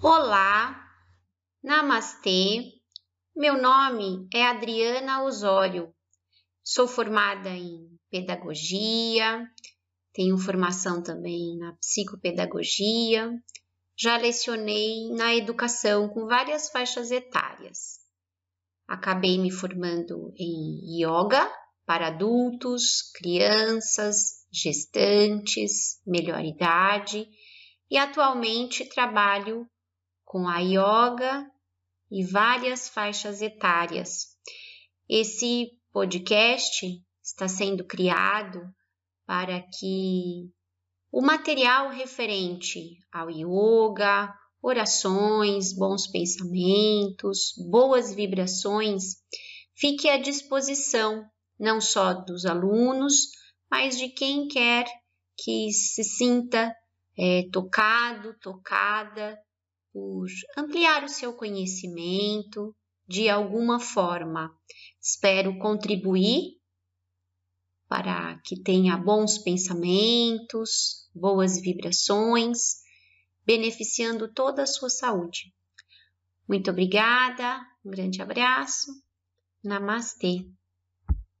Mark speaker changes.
Speaker 1: Olá, Namastê. Meu nome é Adriana Osório. Sou formada em pedagogia, tenho formação também na psicopedagogia. Já lecionei na educação com várias faixas etárias. Acabei me formando em yoga para adultos, crianças, gestantes, melhor idade e atualmente trabalho com a yoga e várias faixas etárias. Esse podcast está sendo criado para que o material referente ao yoga, orações, bons pensamentos, boas vibrações fique à disposição não só dos alunos, mas de quem quer que se sinta é, tocado, tocada por ampliar o seu conhecimento de alguma forma. Espero contribuir para que tenha bons pensamentos, boas vibrações, beneficiando toda a sua saúde. Muito obrigada, um grande abraço, namastê.